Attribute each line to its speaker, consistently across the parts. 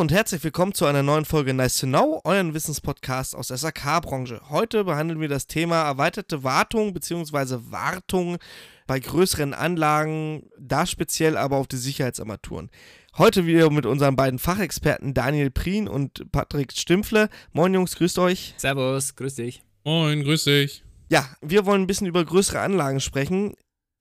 Speaker 1: und herzlich willkommen zu einer neuen Folge Nice to Know, euren Wissenspodcast aus der SAK-Branche. Heute behandeln wir das Thema erweiterte Wartung bzw. Wartung bei größeren Anlagen, da speziell aber auf die Sicherheitsarmaturen. Heute wieder mit unseren beiden Fachexperten Daniel Prien und Patrick Stimpfle. Moin Jungs, grüßt euch.
Speaker 2: Servus, grüß dich.
Speaker 3: Moin, grüß dich.
Speaker 1: Ja, wir wollen ein bisschen über größere Anlagen sprechen.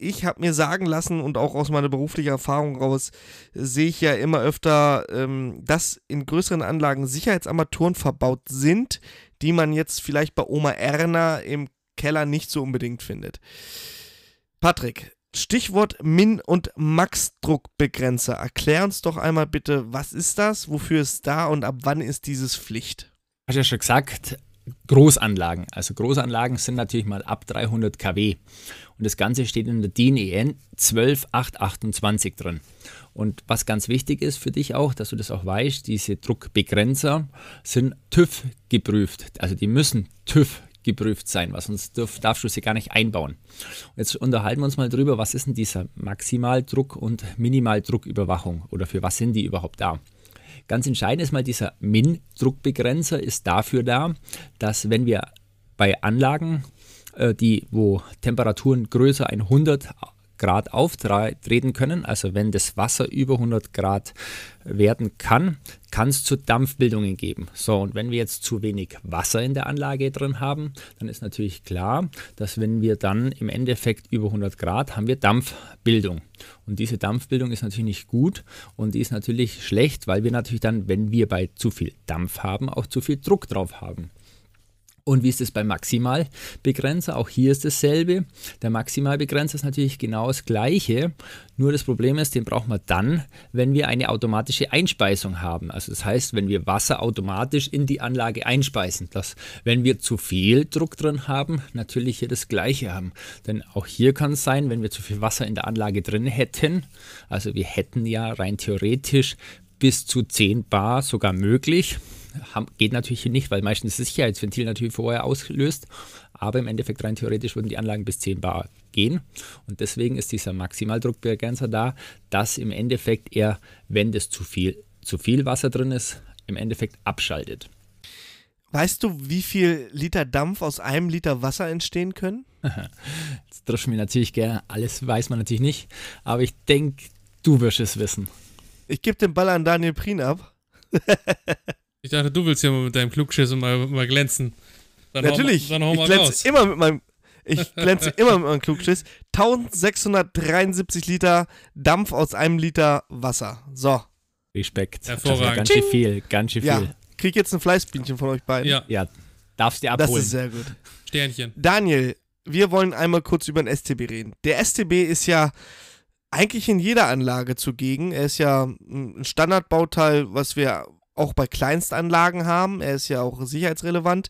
Speaker 1: Ich habe mir sagen lassen und auch aus meiner beruflichen Erfahrung raus sehe ich ja immer öfter, ähm, dass in größeren Anlagen Sicherheitsarmaturen verbaut sind, die man jetzt vielleicht bei Oma Erna im Keller nicht so unbedingt findet. Patrick, Stichwort Min- und Max-Druckbegrenzer. Erklär uns doch einmal bitte, was ist das, wofür ist da und ab wann ist dieses Pflicht?
Speaker 2: Hast ja schon gesagt, Großanlagen. Also Großanlagen sind natürlich mal ab 300 kW. Und das Ganze steht in der DIN EN 12828 drin. Und was ganz wichtig ist für dich auch, dass du das auch weißt, diese Druckbegrenzer sind TÜV geprüft. Also die müssen TÜV geprüft sein, was sonst darf, darfst du sie gar nicht einbauen. Jetzt unterhalten wir uns mal drüber, was ist denn dieser Maximaldruck und Minimaldrucküberwachung oder für was sind die überhaupt da? Ganz entscheidend ist mal dieser Min-Druckbegrenzer ist dafür da, dass wenn wir bei Anlagen, äh, die, wo Temperaturen größer 100 Grad auftreten können, also wenn das Wasser über 100 Grad werden kann, kann es zu Dampfbildungen geben. So, und wenn wir jetzt zu wenig Wasser in der Anlage drin haben, dann ist natürlich klar, dass wenn wir dann im Endeffekt über 100 Grad haben wir Dampfbildung. Und diese Dampfbildung ist natürlich nicht gut und die ist natürlich schlecht, weil wir natürlich dann, wenn wir bei zu viel Dampf haben, auch zu viel Druck drauf haben. Und wie ist es beim Maximalbegrenzer? Auch hier ist dasselbe. Der Maximalbegrenzer ist natürlich genau das gleiche. Nur das Problem ist, den brauchen wir dann, wenn wir eine automatische Einspeisung haben. Also das heißt, wenn wir Wasser automatisch in die Anlage einspeisen. Dass, wenn wir zu viel Druck drin haben, natürlich hier das gleiche haben. Denn auch hier kann es sein, wenn wir zu viel Wasser in der Anlage drin hätten, also wir hätten ja rein theoretisch bis zu 10 Bar sogar möglich geht natürlich nicht, weil meistens das Sicherheitsventil natürlich vorher auslöst. Aber im Endeffekt rein theoretisch würden die Anlagen bis 10 Bar gehen. Und deswegen ist dieser Maximaldruckbegrenzer da, dass im Endeffekt er, wenn das zu viel, zu viel Wasser drin ist, im Endeffekt abschaltet.
Speaker 1: Weißt du, wie viel Liter Dampf aus einem Liter Wasser entstehen können?
Speaker 2: das trifft mir natürlich gerne. Alles weiß man natürlich nicht. Aber ich denke, du wirst es wissen.
Speaker 1: Ich gebe den Ball an Daniel Prien ab.
Speaker 3: Ich dachte, du willst ja mal mit deinem Klugschiss und mal, mal glänzen.
Speaker 1: Dann Natürlich. Hau, dann hau ich glänze raus. immer mit meinem ich glänze immer mit meinem Klugschiss. 1673 Liter Dampf aus einem Liter Wasser. So.
Speaker 2: Respekt.
Speaker 3: Hervorragend.
Speaker 2: ganz schön viel, ganz schön viel.
Speaker 1: Ja. Krieg jetzt ein Fleißbienchen von euch beiden.
Speaker 2: Ja. ja. Darfst dir abholen.
Speaker 1: Das ist sehr gut.
Speaker 3: Sternchen.
Speaker 1: Daniel, wir wollen einmal kurz über den STB reden. Der STB ist ja eigentlich in jeder Anlage zugegen. Er ist ja ein Standardbauteil, was wir auch bei Kleinstanlagen haben. Er ist ja auch sicherheitsrelevant.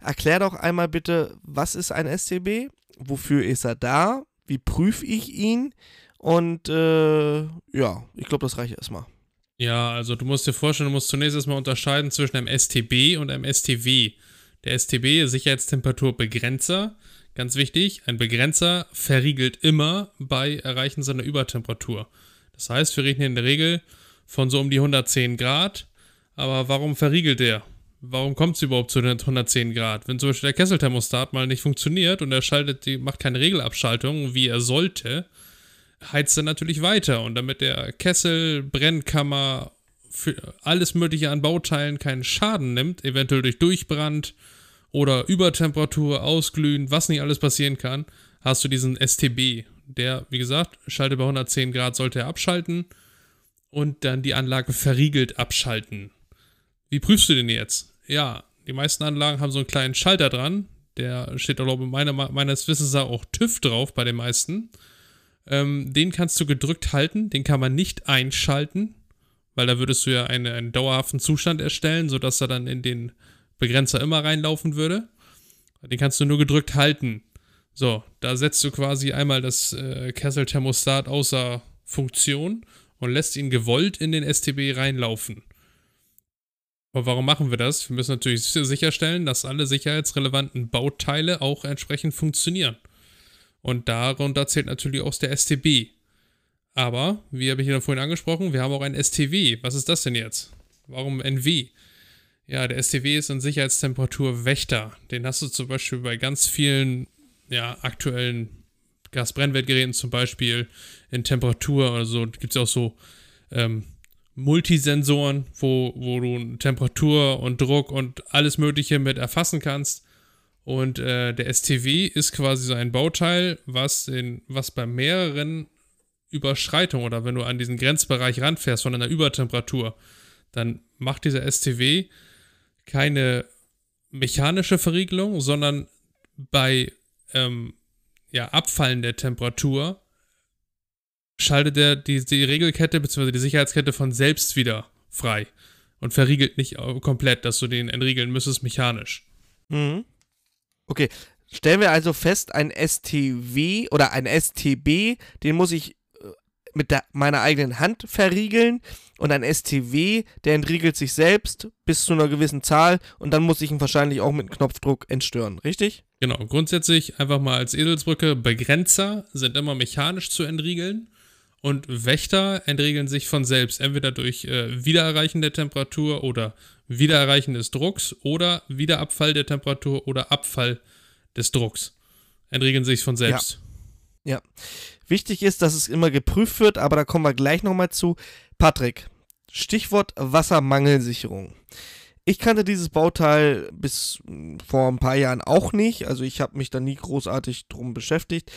Speaker 1: Erklär doch einmal bitte, was ist ein STB? Wofür ist er da? Wie prüfe ich ihn? Und äh, ja, ich glaube, das reicht erstmal.
Speaker 3: Ja, also du musst dir vorstellen, du musst zunächst erstmal unterscheiden zwischen einem STB und einem STW. Der STB, Sicherheitstemperatur-Begrenzer, ganz wichtig, ein Begrenzer verriegelt immer bei Erreichen seiner Übertemperatur. Das heißt, wir reden hier in der Regel von so um die 110 Grad aber warum verriegelt der? Warum kommt es überhaupt zu den 110 Grad? Wenn zum Beispiel der Kesselthermostat mal nicht funktioniert und er schaltet die, macht keine Regelabschaltung, wie er sollte, heizt er natürlich weiter. Und damit der Kessel, Brennkammer, für alles Mögliche an Bauteilen keinen Schaden nimmt, eventuell durch Durchbrand oder Übertemperatur, Ausglühen, was nicht alles passieren kann, hast du diesen STB. Der, wie gesagt, schaltet bei 110 Grad, sollte er abschalten und dann die Anlage verriegelt abschalten. Wie prüfst du den jetzt? Ja, die meisten Anlagen haben so einen kleinen Schalter dran. Der steht, glaube ich, meiner, meines Wissens auch TÜV drauf bei den meisten. Ähm, den kannst du gedrückt halten, den kann man nicht einschalten, weil da würdest du ja eine, einen dauerhaften Zustand erstellen, sodass er dann in den Begrenzer immer reinlaufen würde. Den kannst du nur gedrückt halten. So, da setzt du quasi einmal das äh, Kesselthermostat außer Funktion und lässt ihn gewollt in den STB reinlaufen. Aber warum machen wir das? Wir müssen natürlich sicherstellen, dass alle sicherheitsrelevanten Bauteile auch entsprechend funktionieren. Und darunter zählt natürlich auch der STB. Aber, wie habe ich ja vorhin angesprochen, wir haben auch ein STW. Was ist das denn jetzt? Warum NW? Ja, der STW ist ein Sicherheitstemperaturwächter. Den hast du zum Beispiel bei ganz vielen ja, aktuellen Gasbrennwertgeräten, zum Beispiel in Temperatur oder so. Gibt es auch so ähm, Multisensoren, wo, wo du Temperatur und Druck und alles Mögliche mit erfassen kannst. Und äh, der STW ist quasi so ein Bauteil, was, in, was bei mehreren Überschreitungen oder wenn du an diesen Grenzbereich ranfährst von einer Übertemperatur, dann macht dieser STW keine mechanische Verriegelung, sondern bei ähm, ja, Abfallen der Temperatur schaltet er die, die Regelkette bzw. die Sicherheitskette von selbst wieder frei und verriegelt nicht komplett, dass du den entriegeln müsstest mechanisch.
Speaker 1: Mhm. Okay, stellen wir also fest, ein STW oder ein STB, den muss ich äh, mit der, meiner eigenen Hand verriegeln und ein STW, der entriegelt sich selbst bis zu einer gewissen Zahl und dann muss ich ihn wahrscheinlich auch mit Knopfdruck entstören, richtig?
Speaker 3: Genau, grundsätzlich einfach mal als Eselsbrücke, Begrenzer sind immer mechanisch zu entriegeln und Wächter entriegeln sich von selbst, entweder durch äh, Wiedererreichen der Temperatur oder Wiedererreichen des Drucks oder Wiederabfall der Temperatur oder Abfall des Drucks. Entriegeln sich von selbst.
Speaker 1: Ja. ja. Wichtig ist, dass es immer geprüft wird, aber da kommen wir gleich nochmal zu. Patrick, Stichwort Wassermangelsicherung. Ich kannte dieses Bauteil bis vor ein paar Jahren auch nicht, also ich habe mich da nie großartig drum beschäftigt.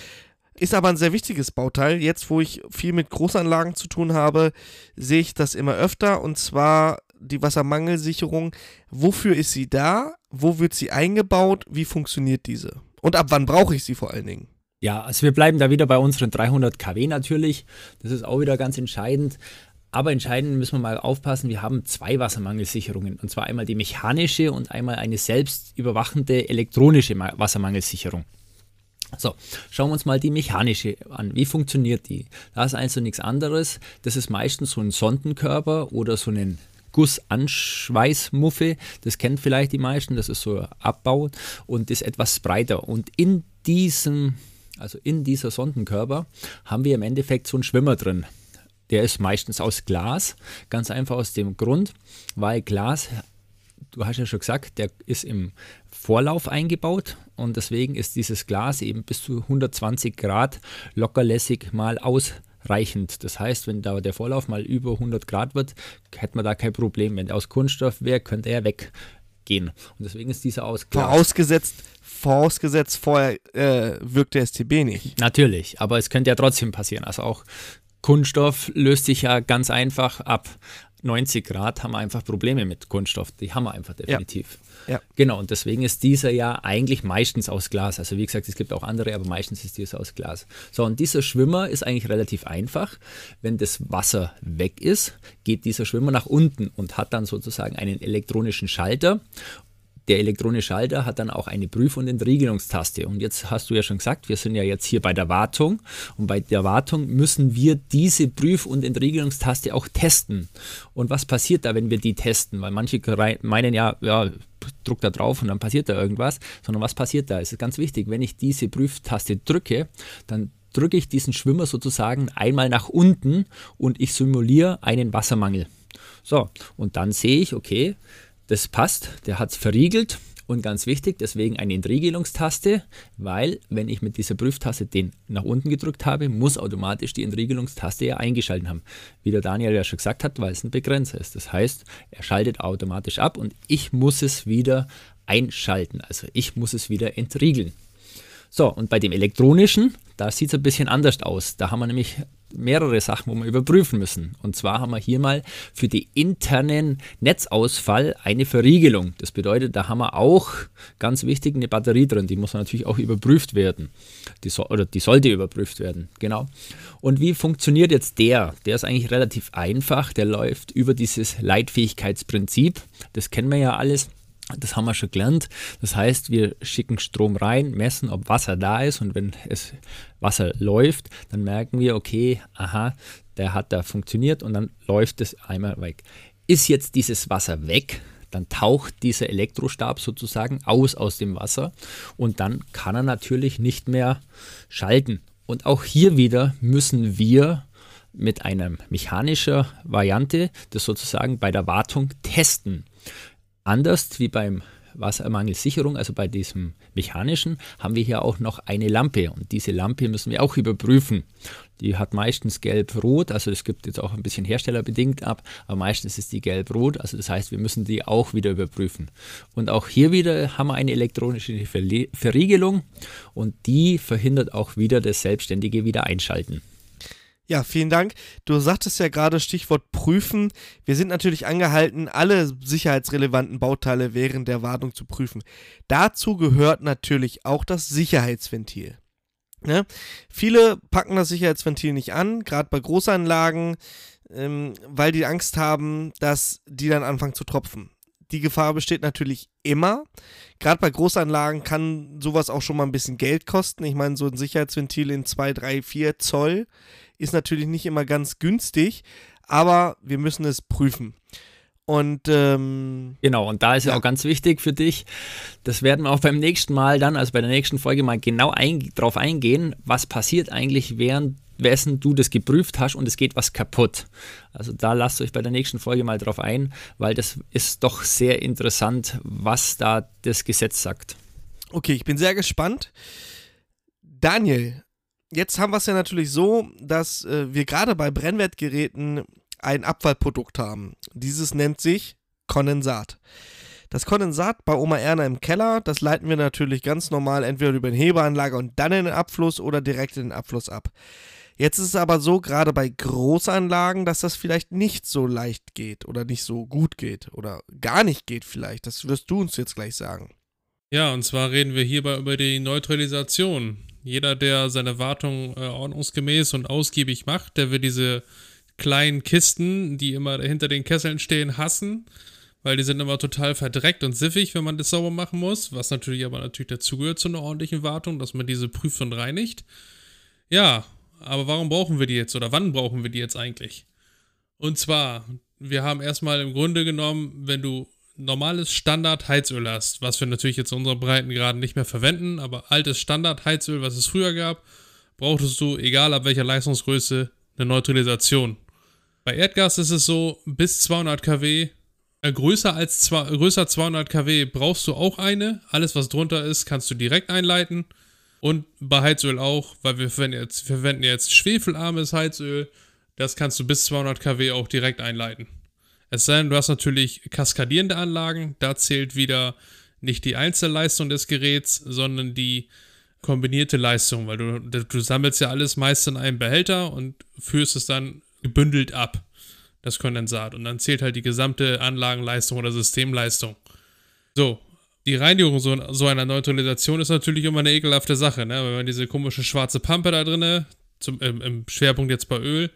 Speaker 1: Ist aber ein sehr wichtiges Bauteil. Jetzt, wo ich viel mit Großanlagen zu tun habe, sehe ich das immer öfter. Und zwar die Wassermangelsicherung. Wofür ist sie da? Wo wird sie eingebaut? Wie funktioniert diese? Und ab wann brauche ich sie vor allen Dingen?
Speaker 2: Ja, also wir bleiben da wieder bei unseren 300 kW natürlich. Das ist auch wieder ganz entscheidend. Aber entscheidend müssen wir mal aufpassen, wir haben zwei Wassermangelsicherungen. Und zwar einmal die mechanische und einmal eine selbst überwachende elektronische Wassermangelsicherung. So, schauen wir uns mal die mechanische an. Wie funktioniert die? Da ist also nichts anderes. Das ist meistens so ein Sondenkörper oder so ein Gussanschweißmuffe. Das kennt vielleicht die meisten. Das ist so Abbau und ist etwas breiter. Und in diesem, also in dieser Sondenkörper haben wir im Endeffekt so einen Schwimmer drin. Der ist meistens aus Glas, ganz einfach aus dem Grund, weil Glas du hast ja schon gesagt, der ist im Vorlauf eingebaut und deswegen ist dieses Glas eben bis zu 120 Grad lockerlässig mal ausreichend. Das heißt, wenn da der Vorlauf mal über 100 Grad wird, hätte man da kein Problem. Wenn der aus Kunststoff wäre, könnte er weggehen. Und deswegen ist dieser aus
Speaker 1: Glas. Vorausgesetzt, vorausgesetzt vorher äh, wirkt der STB nicht.
Speaker 2: Natürlich, aber es könnte ja trotzdem passieren. Also auch Kunststoff löst sich ja ganz einfach ab. 90 Grad haben wir einfach Probleme mit Kunststoff. Die haben wir einfach definitiv. Ja. ja. Genau, und deswegen ist dieser ja eigentlich meistens aus Glas. Also wie gesagt, es gibt auch andere, aber meistens ist dieser aus Glas. So, und dieser Schwimmer ist eigentlich relativ einfach. Wenn das Wasser weg ist, geht dieser Schwimmer nach unten und hat dann sozusagen einen elektronischen Schalter der elektronische Schalter hat dann auch eine Prüf- und Entriegelungstaste. Und jetzt hast du ja schon gesagt, wir sind ja jetzt hier bei der Wartung. Und bei der Wartung müssen wir diese Prüf- und Entriegelungstaste auch testen. Und was passiert da, wenn wir die testen? Weil manche meinen ja, ja, druck da drauf und dann passiert da irgendwas. Sondern was passiert da? Es ist ganz wichtig, wenn ich diese Prüftaste drücke, dann drücke ich diesen Schwimmer sozusagen einmal nach unten und ich simuliere einen Wassermangel. So, und dann sehe ich, okay, das passt, der hat es verriegelt und ganz wichtig, deswegen eine Entriegelungstaste, weil wenn ich mit dieser Prüftaste den nach unten gedrückt habe, muss automatisch die Entriegelungstaste ja eingeschalten haben. Wie der Daniel ja schon gesagt hat, weil es ein Begrenzer ist. Das heißt, er schaltet automatisch ab und ich muss es wieder einschalten. Also ich muss es wieder entriegeln. So, und bei dem elektronischen, da sieht es ein bisschen anders aus. Da haben wir nämlich mehrere Sachen, wo wir überprüfen müssen. Und zwar haben wir hier mal für die internen Netzausfall eine Verriegelung. Das bedeutet, da haben wir auch ganz wichtig eine Batterie drin. Die muss natürlich auch überprüft werden. Die so, oder die sollte überprüft werden. Genau. Und wie funktioniert jetzt der? Der ist eigentlich relativ einfach. Der läuft über dieses Leitfähigkeitsprinzip. Das kennen wir ja alles. Das haben wir schon gelernt. Das heißt, wir schicken Strom rein, messen, ob Wasser da ist und wenn es Wasser läuft, dann merken wir, okay, aha, der hat da funktioniert und dann läuft es einmal weg. Ist jetzt dieses Wasser weg, dann taucht dieser Elektrostab sozusagen aus aus dem Wasser und dann kann er natürlich nicht mehr schalten. Und auch hier wieder müssen wir mit einer mechanischen Variante das sozusagen bei der Wartung testen. Anders wie beim Wassermangelsicherung, also bei diesem mechanischen, haben wir hier auch noch eine Lampe und diese Lampe müssen wir auch überprüfen. Die hat meistens gelb-rot, also es gibt jetzt auch ein bisschen herstellerbedingt ab, aber meistens ist die gelb-rot, also das heißt, wir müssen die auch wieder überprüfen. Und auch hier wieder haben wir eine elektronische Verriegelung und die verhindert auch wieder das selbstständige Wiedereinschalten.
Speaker 1: Ja, vielen Dank. Du sagtest ja gerade Stichwort prüfen. Wir sind natürlich angehalten, alle sicherheitsrelevanten Bauteile während der Wartung zu prüfen. Dazu gehört natürlich auch das Sicherheitsventil. Ne? Viele packen das Sicherheitsventil nicht an, gerade bei Großanlagen, ähm, weil die Angst haben, dass die dann anfangen zu tropfen. Die Gefahr besteht natürlich immer. Gerade bei Großanlagen kann sowas auch schon mal ein bisschen Geld kosten. Ich meine, so ein Sicherheitsventil in 2, 3, 4 Zoll ist natürlich nicht immer ganz günstig, aber wir müssen es prüfen. Und ähm,
Speaker 2: genau, und da ist ja. auch ganz wichtig für dich, das werden wir auch beim nächsten Mal dann, also bei der nächsten Folge mal genau ein, drauf eingehen, was passiert eigentlich, während während du das geprüft hast und es geht was kaputt. Also da lasst euch bei der nächsten Folge mal drauf ein, weil das ist doch sehr interessant, was da das Gesetz sagt.
Speaker 1: Okay, ich bin sehr gespannt. Daniel, jetzt haben wir es ja natürlich so, dass äh, wir gerade bei Brennwertgeräten ein Abfallprodukt haben. Dieses nennt sich Kondensat. Das Kondensat bei Oma Erna im Keller, das leiten wir natürlich ganz normal entweder über den Hebeanlage und dann in den Abfluss oder direkt in den Abfluss ab. Jetzt ist es aber so, gerade bei Großanlagen, dass das vielleicht nicht so leicht geht oder nicht so gut geht oder gar nicht geht vielleicht. Das wirst du uns jetzt gleich sagen.
Speaker 3: Ja, und zwar reden wir hierbei über die Neutralisation. Jeder, der seine Wartung äh, ordnungsgemäß und ausgiebig macht, der wird diese kleinen Kisten, die immer hinter den Kesseln stehen, hassen, weil die sind immer total verdreckt und siffig, wenn man das sauber machen muss, was natürlich aber natürlich dazugehört zu einer ordentlichen Wartung, dass man diese prüft und reinigt. Ja, aber warum brauchen wir die jetzt oder wann brauchen wir die jetzt eigentlich? Und zwar, wir haben erstmal im Grunde genommen, wenn du normales Standard-Heizöl hast, was wir natürlich jetzt in unseren Breitengraden nicht mehr verwenden, aber altes Standard-Heizöl, was es früher gab, brauchtest du, egal ab welcher Leistungsgröße, eine Neutralisation. Bei Erdgas ist es so, bis 200 kW, äh, größer als zwei, größer 200 kW brauchst du auch eine. Alles, was drunter ist, kannst du direkt einleiten. Und bei Heizöl auch, weil wir verwenden jetzt, verwenden jetzt schwefelarmes Heizöl. Das kannst du bis 200 kW auch direkt einleiten. Es sei denn, du hast natürlich kaskadierende Anlagen. Da zählt wieder nicht die Einzelleistung des Geräts, sondern die kombinierte Leistung, weil du, du sammelst ja alles meist in einem Behälter und führst es dann gebündelt ab, das Kondensat. Und dann zählt halt die gesamte Anlagenleistung oder Systemleistung. So, die Reinigung so, so einer Neutralisation ist natürlich immer eine ekelhafte Sache, ne? Wenn man diese komische schwarze Pampe da drin, zum, im, im Schwerpunkt jetzt bei Öl,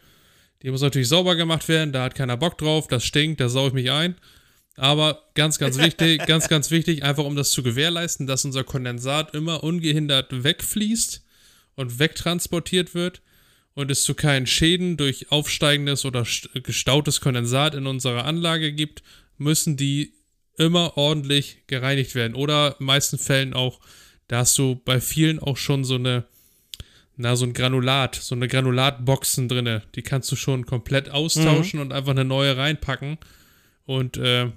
Speaker 3: die muss natürlich sauber gemacht werden, da hat keiner Bock drauf, das stinkt, da saue ich mich ein. Aber ganz, ganz wichtig, ganz, ganz wichtig, einfach um das zu gewährleisten, dass unser Kondensat immer ungehindert wegfließt und wegtransportiert wird und es zu keinen Schäden durch aufsteigendes oder gestautes Kondensat in unserer Anlage gibt, müssen die immer ordentlich gereinigt werden. Oder in meisten Fällen auch, da hast du bei vielen auch schon so eine na, so ein Granulat, so eine Granulatboxen drinne. Die kannst du schon komplett austauschen mhm. und einfach eine neue reinpacken. Und äh,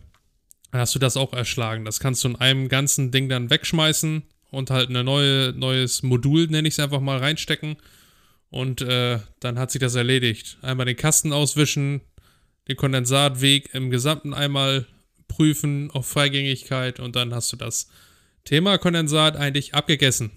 Speaker 3: dann hast du das auch erschlagen. Das kannst du in einem ganzen Ding dann wegschmeißen und halt ein neue, neues Modul, nenne ich es einfach mal, reinstecken. Und äh, dann hat sich das erledigt. Einmal den Kasten auswischen, den Kondensatweg im Gesamten einmal prüfen auf Freigängigkeit und dann hast du das Thema Kondensat eigentlich abgegessen.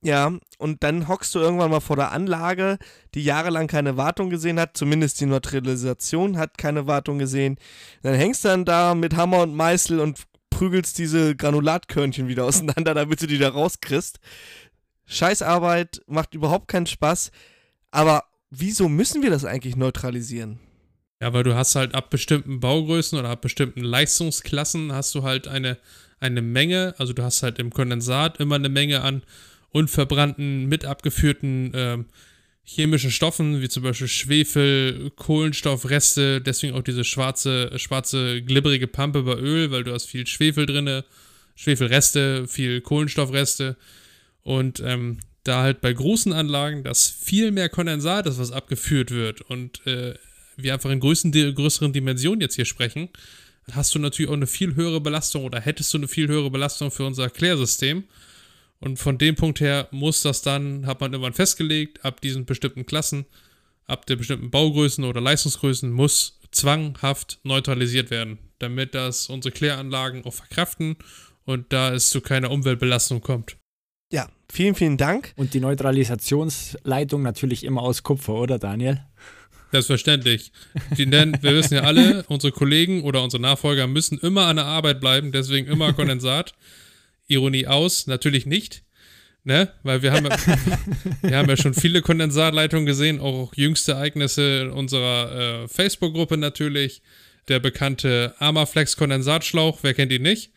Speaker 1: Ja, und dann hockst du irgendwann mal vor der Anlage, die jahrelang keine Wartung gesehen hat, zumindest die Neutralisation hat keine Wartung gesehen. Dann hängst du dann da mit Hammer und Meißel und prügelst diese Granulatkörnchen wieder auseinander, damit du die da rauskriegst. Scheißarbeit, macht überhaupt keinen Spaß. Aber wieso müssen wir das eigentlich neutralisieren?
Speaker 3: Ja, weil du hast halt ab bestimmten Baugrößen oder ab bestimmten Leistungsklassen hast du halt eine, eine Menge, also du hast halt im Kondensat immer eine Menge an unverbrannten, mit abgeführten ähm, chemischen Stoffen, wie zum Beispiel Schwefel, Kohlenstoffreste, deswegen auch diese schwarze, schwarze, glibberige Pampe bei Öl, weil du hast viel Schwefel drin, Schwefelreste, viel Kohlenstoffreste. Und ähm, da halt bei großen Anlagen das viel mehr Kondensat ist, was abgeführt wird und äh, wir einfach in größeren, größeren Dimensionen jetzt hier sprechen, hast du natürlich auch eine viel höhere Belastung oder hättest du eine viel höhere Belastung für unser Klärsystem. Und von dem Punkt her muss das dann, hat man irgendwann festgelegt, ab diesen bestimmten Klassen, ab der bestimmten Baugrößen oder Leistungsgrößen muss zwanghaft neutralisiert werden, damit das unsere Kläranlagen auch verkraften und da es zu keiner Umweltbelastung kommt.
Speaker 1: Ja, vielen, vielen Dank.
Speaker 2: Und die Neutralisationsleitung natürlich immer aus Kupfer, oder Daniel?
Speaker 3: Selbstverständlich. Die nennen, wir wissen ja alle, unsere Kollegen oder unsere Nachfolger müssen immer an der Arbeit bleiben, deswegen immer Kondensat. Ironie aus, natürlich nicht. Ne? Weil wir haben, ja, wir haben ja schon viele Kondensatleitungen gesehen, auch jüngste Ereignisse unserer äh, Facebook-Gruppe natürlich. Der bekannte Armaflex Kondensatschlauch, wer kennt ihn nicht?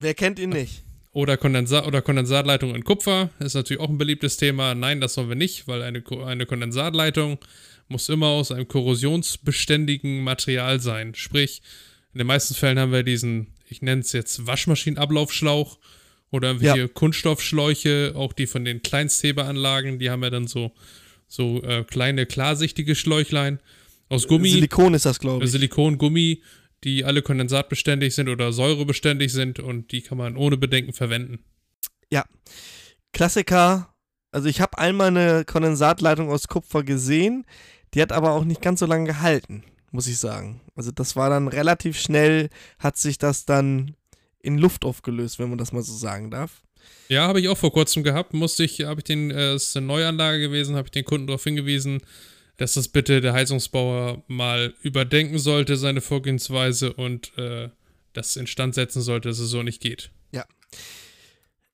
Speaker 1: Wer kennt ihn nicht?
Speaker 3: Oder, Kondensat oder Kondensatleitung in Kupfer ist natürlich auch ein beliebtes Thema. Nein, das sollen wir nicht, weil eine, eine Kondensatleitung muss immer aus einem korrosionsbeständigen Material sein. Sprich, in den meisten Fällen haben wir diesen, ich nenne es jetzt Waschmaschinenablaufschlauch oder irgendwelche ja. Kunststoffschläuche, auch die von den Kleinstheberanlagen, die haben ja dann so, so äh, kleine klarsichtige Schläuchlein aus Gummi.
Speaker 1: Silikon ist das, glaube ich.
Speaker 3: Silikon, Gummi, die alle kondensatbeständig sind oder säurebeständig sind und die kann man ohne Bedenken verwenden.
Speaker 1: Ja. Klassiker. Also ich habe einmal eine Kondensatleitung aus Kupfer gesehen. Die hat aber auch nicht ganz so lange gehalten, muss ich sagen. Also das war dann relativ schnell, hat sich das dann in Luft aufgelöst, wenn man das mal so sagen darf.
Speaker 3: Ja, habe ich auch vor kurzem gehabt. Musste ich, habe ich den, äh, es ist eine Neuanlage gewesen, habe ich den Kunden darauf hingewiesen, dass das bitte der Heizungsbauer mal überdenken sollte, seine Vorgehensweise und äh, das instand setzen sollte, dass es so nicht geht.
Speaker 1: Ja.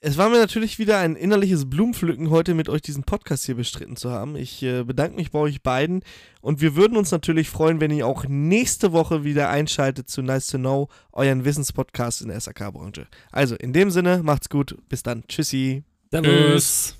Speaker 1: Es war mir natürlich wieder ein innerliches Blumenpflücken, heute mit euch diesen Podcast hier bestritten zu haben. Ich äh, bedanke mich bei euch beiden und wir würden uns natürlich freuen, wenn ihr auch nächste Woche wieder einschaltet zu Nice to Know, euren Wissenspodcast in der SAK-Branche. Also in dem Sinne, macht's gut, bis dann. Tschüssi.
Speaker 2: Servus.